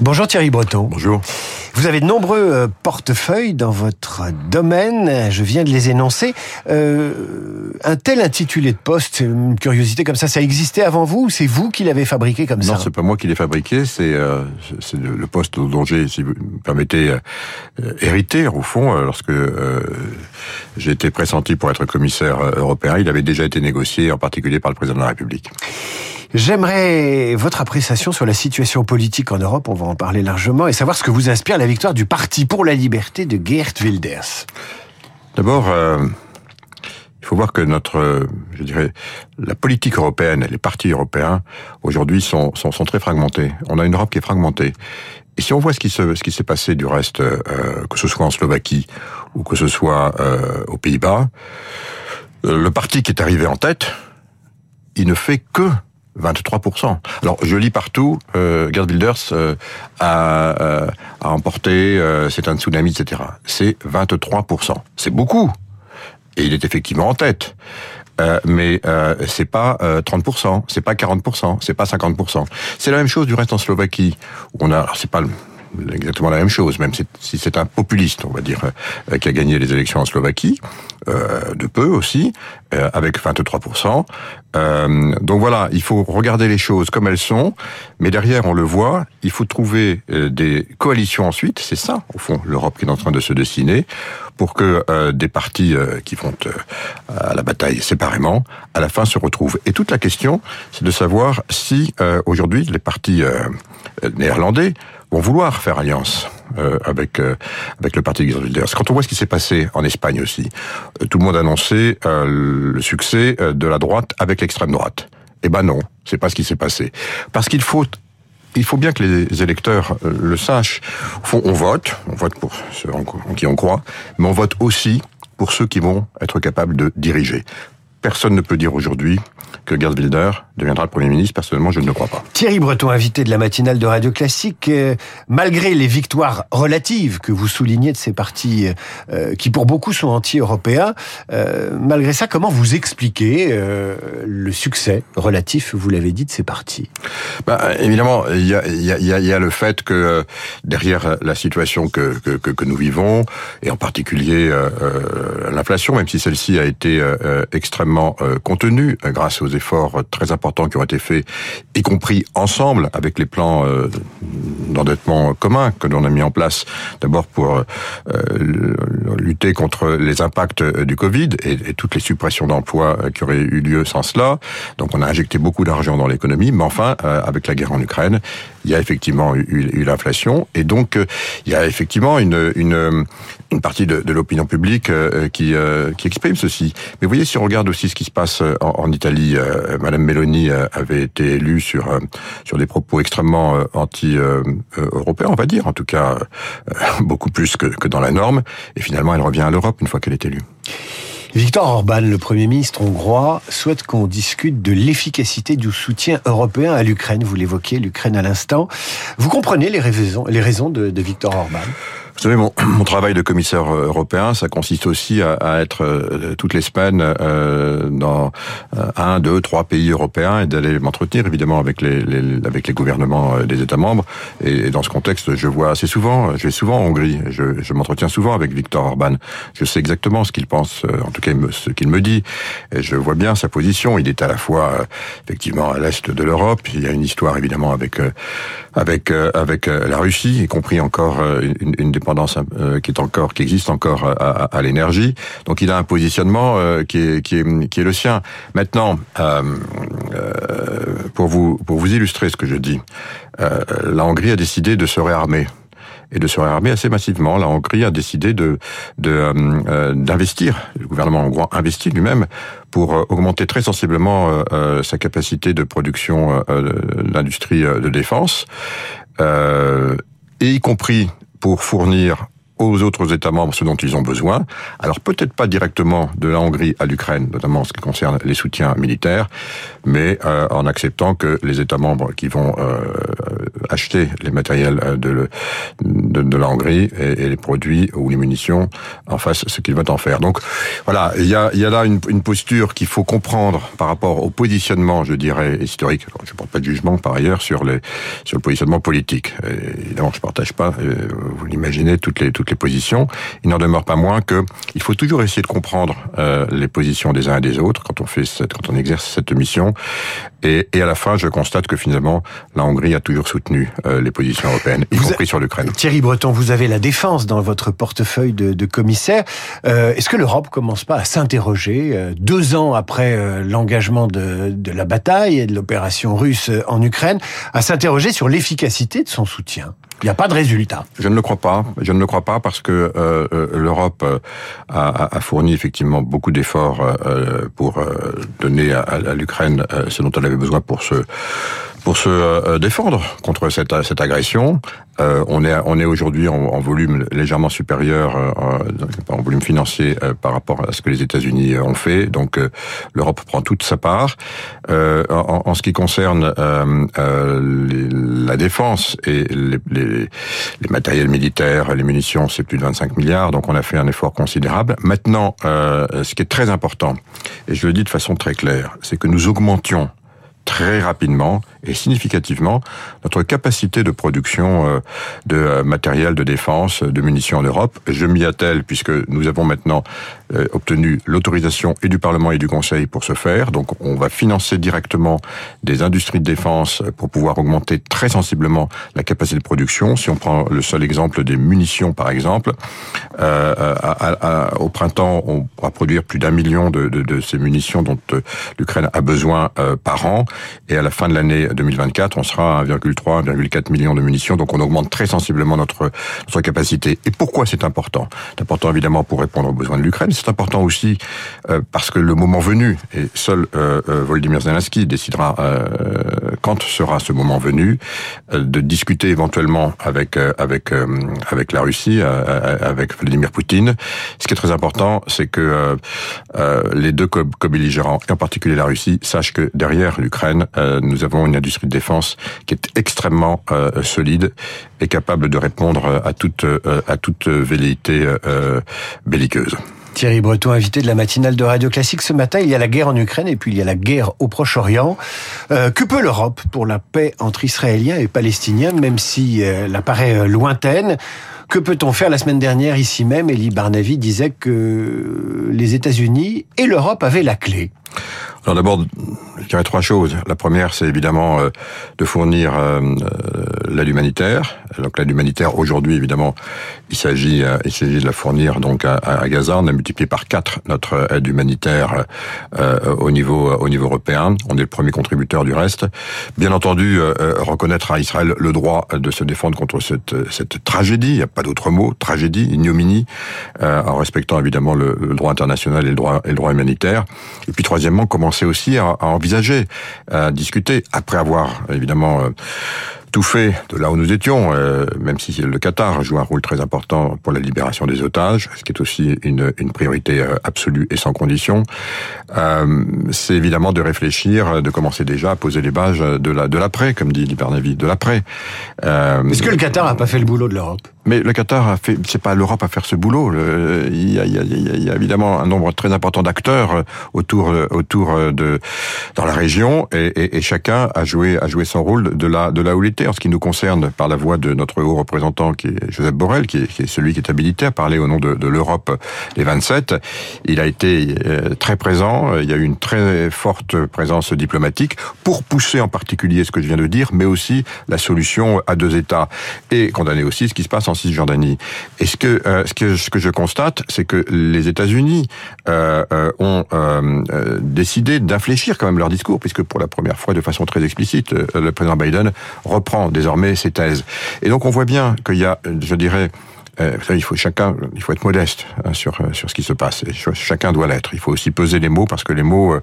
Bonjour Thierry Breton. Bonjour. Vous avez de nombreux euh, portefeuilles dans votre domaine, je viens de les énoncer. Euh, un tel intitulé de poste, une curiosité comme ça, ça existait avant vous ou c'est vous qui l'avez fabriqué comme ça? Non, c'est pas moi qui l'ai fabriqué, c'est euh, c'est le, poste dont j'ai, si vous me permettez, euh, hérité au fond, euh, lorsque j'ai été pressenti pour être commissaire européen. Il avait déjà été négocié, en particulier par le président de la République. J'aimerais votre appréciation sur la situation politique en Europe, on va en parler largement, et savoir ce que vous inspire la victoire du Parti pour la liberté de Geert Wilders. D'abord, euh, il faut voir que notre, je dirais, la politique européenne et les partis européens aujourd'hui sont, sont, très fragmentés. On a une Europe qui est fragmentée. Et si on voit ce qui se, ce qui s'est passé du reste, euh, que ce soit en Slovaquie ou que ce soit euh, aux Pays-Bas, le parti qui est arrivé en tête, il ne fait que 23%. Alors, je lis partout, euh, Gerd Wilders euh, a, euh, a emporté, euh, c'est un tsunami, etc. C'est 23%. C'est beaucoup. Et il est effectivement en tête. Euh, mais euh, c'est pas 30%, c'est pas 40%, c'est pas 50%. C'est la même chose du reste en Slovaquie où on a, c'est pas le, exactement la même chose, même si c'est un populiste, on va dire, euh, qui a gagné les élections en Slovaquie, euh, de peu aussi, euh, avec 23%. Euh, donc voilà, il faut regarder les choses comme elles sont, mais derrière, on le voit, il faut trouver euh, des coalitions ensuite, c'est ça, au fond, l'Europe qui est en train de se dessiner, pour que euh, des partis qui font à la bataille séparément, à la fin se retrouvent. Et toute la question, c'est de savoir si aujourd'hui les partis néerlandais vont vouloir faire alliance euh, avec euh, avec le parti Wilders. Quand on voit ce qui s'est passé en Espagne aussi, euh, tout le monde annonçait euh, le succès euh, de la droite avec l'extrême droite. Eh ben non, c'est pas ce qui s'est passé. Parce qu'il faut il faut bien que les électeurs le sachent. on vote, on vote pour ceux en qui on croit, mais on vote aussi pour ceux qui vont être capables de diriger. Personne ne peut dire aujourd'hui que Gerd Wilder deviendra le Premier ministre. Personnellement, je ne le crois pas. Thierry Breton, invité de la matinale de Radio Classique, euh, malgré les victoires relatives que vous soulignez de ces partis euh, qui pour beaucoup sont anti-européens, euh, malgré ça, comment vous expliquez euh, le succès relatif, vous l'avez dit, de ces partis? Évidemment, il y a, y, a, y a, le fait que euh, derrière la situation que, que, que, que nous vivons, et en particulier euh, l'inflation, même si celle-ci a été extrêmement contenue grâce aux efforts très importants qui ont été faits, y compris ensemble avec les plans euh, d'endettement communs que l'on a mis en place, d'abord pour euh, lutter contre les impacts du Covid et, toutes les suppressions d'emplois qui auraient eu lieu sans cela. Donc on a injecté beaucoup d'argent dans l'économie, mais enfin, euh, avec la guerre en Ukraine, il y a effectivement eu, l'inflation et donc euh, il y a effectivement une, une partie de, de l'opinion publique euh, qui, euh, qui exprime ceci. Mais vous voyez, si on regarde aussi ce qui se passe en, en Italie, Madame Meloni avait été élue sur sur des propos extrêmement anti-européens, on va dire, en tout cas beaucoup plus que, que dans la norme, et finalement elle revient à l'Europe une fois qu'elle est élue. Victor Orban, le Premier ministre hongrois, souhaite qu'on discute de l'efficacité du soutien européen à l'Ukraine. Vous l'évoquez, l'Ukraine à l'instant. Vous comprenez les raisons, les raisons de, de Victor Orban? Vous savez, mon, travail de commissaire euh, européen, ça consiste aussi à, être euh, toutes les semaines euh, dans un, deux, trois pays européens et d'aller m'entretenir évidemment avec les, gouvernements des États membres. Et, dans ce contexte, je vois assez souvent, je vais souvent en Hongrie, je, m'entretiens souvent avec Viktor Orban. Je sais exactement ce qu'il pense, en tout cas ce qu'il me dit. Et je vois bien sa position. Il est à la fois effectivement à l'est de l'Europe. Il y a une histoire évidemment avec la Russie, y compris encore une, une euh, qui est encore, qui existe encore à, à, l'énergie. Donc il a un positionnement euh, qui, est, qui, est, le sien. Maintenant, euh, euh, pour vous pour vous illustrer ce que je dis, euh, la Hongrie a décidé de se réarmer et de se réarmer assez massivement. La Hongrie a décidé de d'investir. Euh, le gouvernement hongrois investit lui-même pour augmenter très sensiblement euh, sa capacité de production de l'industrie de défense, et y compris pour fournir aux autres États membres ce dont ils ont besoin. Alors peut-être pas directement de la Hongrie à l'Ukraine, notamment en ce qui concerne les soutiens militaires, mais euh, en acceptant que les États membres qui vont euh, acheter les matériels euh, de, de, la Hongrie et, les produits ou les munitions en fassent ce qu'ils veulent en faire. Donc voilà, il y a, y a là une, une posture qu'il faut comprendre par rapport au positionnement, je dirais, historique. je ne porte pas de jugement par ailleurs sur, les, sur le positionnement politique. Évidemment, je ne partage pas, vous l'imaginez, toutes les, les positions. Il n'en demeure pas moins que il faut toujours essayer de comprendre euh, les positions des uns et des autres quand on fait cette, quand on exerce cette mission. Et, et, à la fin, je constate que finalement, la Hongrie a toujours soutenu euh, les positions européennes, y compris sur l'Ukraine. Thierry Breton, vous avez la défense dans votre portefeuille de, de commissaire. Euh, Est-ce que l'Europe commence pas à s'interroger deux ans après l'engagement de, de la bataille et de l'opération russe en Ukraine, à s'interroger sur l'efficacité de son soutien? Il n'y a pas de résultat. Je ne le crois pas. Je ne le crois pas parce que euh, euh l'Europe euh, a, a, fourni effectivement beaucoup d'efforts euh, pour donner à, à l'Ukraine ce dont elle avait besoin pour se pour se défendre contre cette, cette agression. Euh, on est, on est aujourd'hui en, volume légèrement supérieur euh, en volume financier euh, par rapport à ce que les États-Unis ont fait. Donc l'Europe prend toute sa part. En, en, ce qui concerne les, la défense et les, les, les, matériels militaires, les munitions, c'est plus de 25 milliards. Donc on a fait un effort considérable. Maintenant, ce qui est très important, et je le dis de façon très claire, c'est que nous augmentions très rapidement et significativement notre capacité de production euh, de euh, matériel de défense, de munitions en Europe. Je m'y attelle puisque nous avons maintenant euh, obtenu l'autorisation et du Parlement et du Conseil pour ce faire. Donc on va financer directement des industries de défense pour pouvoir augmenter très sensiblement la capacité de production. Si on prend le seul exemple des munitions par exemple, au printemps on pourra produire plus d'un million de, ces munitions dont l'Ukraine a besoin par an. Et à la fin de l'année 2024, on sera à 1,3, 1,4 millions de munitions. Donc on augmente très sensiblement notre, notre capacité. Et pourquoi c'est important? C'est important évidemment pour répondre aux besoins de l'Ukraine. C'est important aussi euh, parce que le moment venu, et seul euh, euh Volodymyr Zelensky décidera euh, quand sera ce moment venu, de discuter éventuellement avec avec avec la Russie, avec Vladimir Poutine. Ce qui est très important, c'est que les deux co-belligérants, et en particulier la Russie, sachent que derrière l'Ukraine nous avons une industrie de défense qui est extrêmement euh, solide et capable de répondre à toute, euh, à toute velléité belliqueuse. Thierry Breton, invité de la matinale de Radio Classique ce matin. Il y a la guerre en Ukraine et puis il y a la guerre au Proche-Orient. que peut l'Europe pour la paix entre Israéliens et Palestiniens, même si elle apparaît lointaine? Que peut-on faire? La semaine dernière, ici même, Elie Barnavi disait que les États-Unis et l'Europe avaient la clé. Alors d'abord, je dirais trois choses. La première, c'est évidemment euh, de fournir euh, euh, l'aide humanitaire. Donc l'aide humanitaire, aujourd'hui, évidemment, il s'agit, il s'agit de la fournir donc à, Gaza. On a multiplié par quatre notre aide humanitaire au niveau au niveau européen. On est le premier contributeur du reste. Bien entendu, reconnaître à Israël le droit de se défendre contre cette cette tragédie. Il n'y a pas d'autre mot. Tragédie, ignominie, en respectant évidemment le, droit international et le droit et le droit humanitaire. Et puis troisièmement, commencer aussi à, à envisager, à discuter, après avoir évidemment euh, tout fait de là où nous étions, euh, même si le Qatar joue un rôle très important pour la libération des otages, ce qui est aussi une, une priorité euh, absolue et sans condition, euh, c'est évidemment de réfléchir, de commencer déjà à poser les bases de la de comme dit Libernavi, de l'après. Est-ce que le Qatar n'a pas fait le boulot de l'Europe? Mais le Qatar a fait, c'est pas l'Europe à faire ce boulot. il, y a, évidemment un nombre très important d'acteurs autour, autour de dans la région, et, chacun a joué, a joué son rôle de là, de là où il était. En ce qui nous concerne, par la voix de notre haut représentant, qui est Joseph Borrell, qui est, celui qui est habilité à parler au nom de, l'Europe des 27, il a été euh, très présent. Il y a eu une très forte présence diplomatique pour pousser en particulier ce que je viens de dire, mais aussi la solution à deux États et condamner aussi ce qui se passe en Cisjordanie. Et ce que, euh, ce que, ce que je constate, c'est que les États-Unis euh, euh ont décidé d'infléchir quand même leur discours, puisque pour la première fois, de façon très explicite, le président Biden reprend désormais ses thèses. Et donc on voit bien qu'il y a, je dirais, Euh, il faut chacun, il faut être modeste hein, sur sur ce qui se passe. Chacun doit l'être. Il faut aussi peser les mots parce que les mots,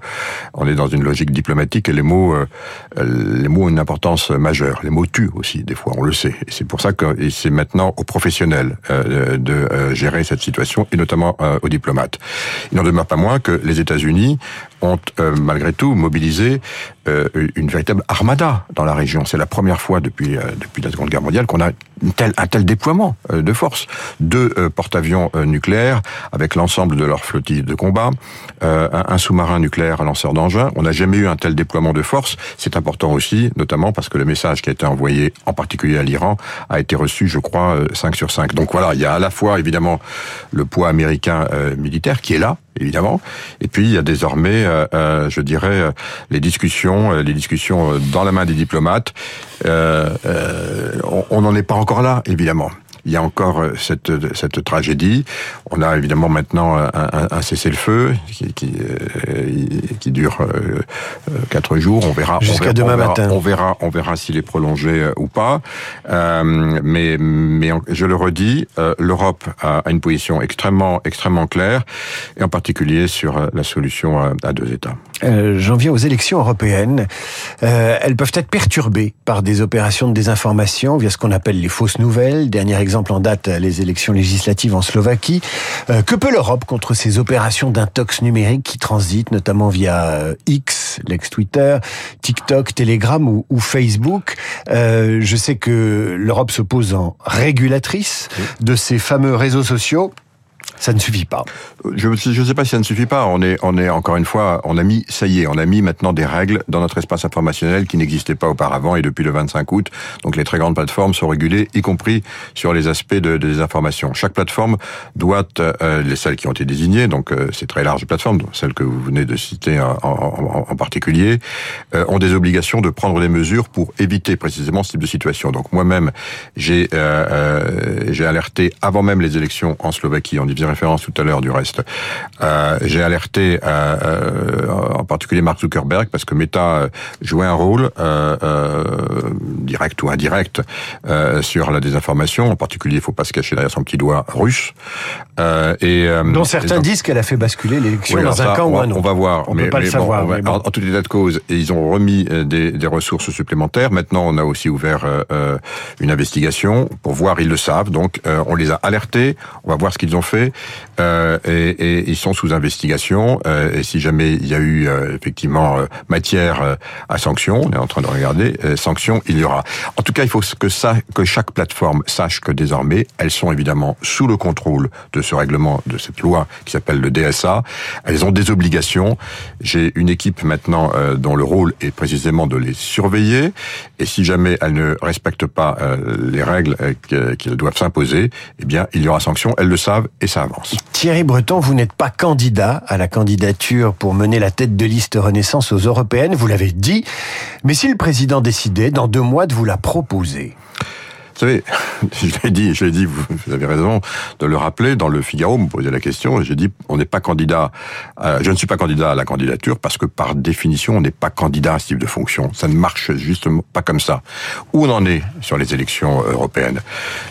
on est dans une logique diplomatique et les mots, les mots ont une importance majeure. Les mots tuent aussi des fois, on le sait. Et c'est pour ça que c'est maintenant aux professionnels de gérer cette situation et notamment aux diplomates. Il n'en demeure pas moins que les États-Unis ont malgré tout mobilisé une véritable armada dans la région. C'est la première fois depuis depuis la Seconde Guerre mondiale qu'on a une telle, un tel déploiement de force. Deux porte-avions nucléaires avec l'ensemble de leur flottille de combat, un, sous-marin nucléaire lanceur d'engins. On n'a jamais eu un tel déploiement de force. C'est important aussi, notamment parce que le message qui a été envoyé, en particulier à l'Iran, a été reçu, je crois, 5 sur 5. Donc voilà, il y a à la fois évidemment le poids américain militaire qui est là, évidemment. Et puis il y a désormais, euh, euh, je dirais, euh, les discussions, les discussions dans la main des diplomates. on n'en est pas encore là, évidemment il y a encore euh, cette, cette tragédie. On a évidemment maintenant un, un, cessez-le-feu qui, qui, euh, qui dure euh, quatre jours. On verra. Jusqu'à demain matin. On verra, on verra s'il est prolongé ou pas. Euh, mais, mais je le redis, l'Europe a une position extrêmement, extrêmement claire, et en particulier sur la solution à deux États. Euh, J'en viens aux élections européennes. Euh, elles peuvent être perturbées par des opérations de désinformation via ce qu'on appelle les fausses nouvelles. Dernier exemple en date, les élections législatives en Slovaquie. Euh, que peut l'Europe contre ces opérations d'intox numérique qui transitent notamment via euh, X, l'ex-Twitter, TikTok, Telegram ou, ou Facebook? Euh, Je sais que l'Europe se pose en régulatrice de ces fameux réseaux sociaux. Ça ne suffit pas. Je ne sais pas si ça ne suffit pas. On est, on est encore une fois, on a mis, ça y est, on a mis maintenant des règles dans notre espace informationnel qui n'existaient pas auparavant et depuis le 25 août. Donc les très grandes plateformes sont régulées, y compris sur les aspects de, des informations. Chaque plateforme doit, euh, les celles qui ont été désignées, donc euh, c'est très large plateforme, celles que vous venez de citer en, particulier, euh, ont des obligations de prendre des mesures pour éviter précisément ce type de situation. Donc moi-même, j'ai euh, euh, j'ai alerté avant même les élections en Slovaquie en référence tout à l'heure du reste. Euh, J'ai alerté euh, euh, en particulier Mark Zuckerberg parce que Meta jouait un rôle direct ou indirect sur la désinformation. En particulier, il faut pas se cacher derrière son petit doigt russe. et dont certains disent qu'elle a fait basculer l'élection dans un camp ou un autre. On va voir. On mais, peut pas le savoir. Bon, en, en, tout état de cause, et ils ont remis des, des, ressources supplémentaires. Maintenant, on a aussi ouvert une investigation pour voir. Ils le savent. Donc, on les a alertés. On va voir ce qu'ils ont fait. Euh, et, ils sont sous investigation. Euh, et si jamais il y a eu euh, effectivement matière à sanction, on est en train de regarder, sanction, il y aura. En tout cas, il faut que que chaque plateforme sache que désormais, elles sont évidemment sous le contrôle de ce règlement, de cette loi qui s'appelle le DSA. Elles ont des obligations. J'ai une équipe maintenant dont le rôle est précisément de les surveiller. Et si jamais elles ne respectent pas les règles qu'elles doivent s'imposer, eh bien, il y aura sanction. Elles le savent et ça Thierry Breton, vous n'êtes pas candidat à la candidature pour mener la tête de liste Renaissance aux européennes, vous l'avez dit, mais si le président décidait dans deux mois de vous la proposer savez, je l'ai dit, je l'ai dit, vous, avez raison de le rappeler. Dans le Figaro, me posez la question, j'ai dit, on n'est pas candidat. je ne suis pas candidat à la candidature parce que par définition, on n'est pas candidat à ce type de fonction. Ça ne marche justement pas comme ça. Où on en est sur les élections européennes?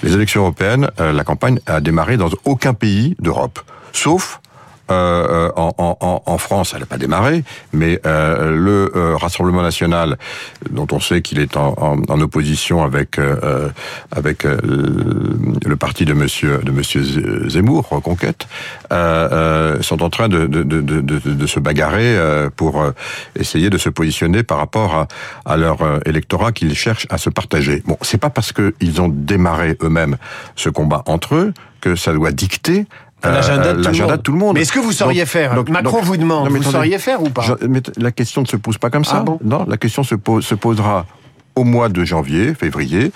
Les élections européennes, euh, la campagne a démarré dans aucun pays d'Europe, sauf euh, en, en, en, France, elle n'a pas démarré, mais euh, le euh, Rassemblement national, dont on sait qu'il est en, en, opposition avec euh, avec le parti de Monsieur de Monsieur Zemmour, Reconquête, sont en train de, de, de, de se bagarrer pour essayer de se positionner par rapport à, à leur électorat qu'ils cherchent à se partager. Bon, c'est pas parce qu'ils ont démarré eux-mêmes ce combat entre eux que ça doit dicter l'agenda de, de, tout le monde. Mais est-ce que vous sauriez donc, faire? donc, Macron vous demande, vous sauriez faire ou pas? Je, mais La question ne se pose pas comme ça. Ah bon? Non, la question se, pose, se posera au mois de janvier, février.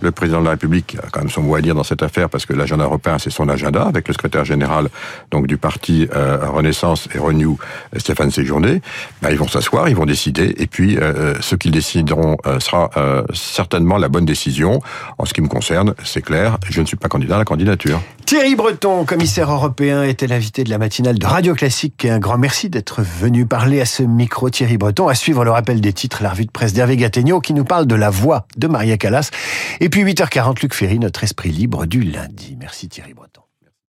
Le président de la République a quand même son mot à dire dans cette affaire parce que l'agenda européen, c'est son agenda, avec le secrétaire général donc du parti euh, Renaissance et Renew, Stéphane Séjourné. Ben, ils vont s'asseoir, ils vont décider, et puis euh, euh ce qu'ils décideront euh, sera euh, certainement la bonne décision. En ce qui me concerne, c'est clair, je ne suis pas candidat à la candidature. Thierry Breton, commissaire européen, était l'invité de la matinale de Radio Classique. Un grand merci d'être venu parler à ce micro, Thierry Breton. À suivre le rappel des titres, la revue de presse d'Hervé Gattegno qui nous parle de la voix de Maria Callas. Et puis 8h40, Luc Ferry, notre esprit libre du lundi. Merci Thierry Breton.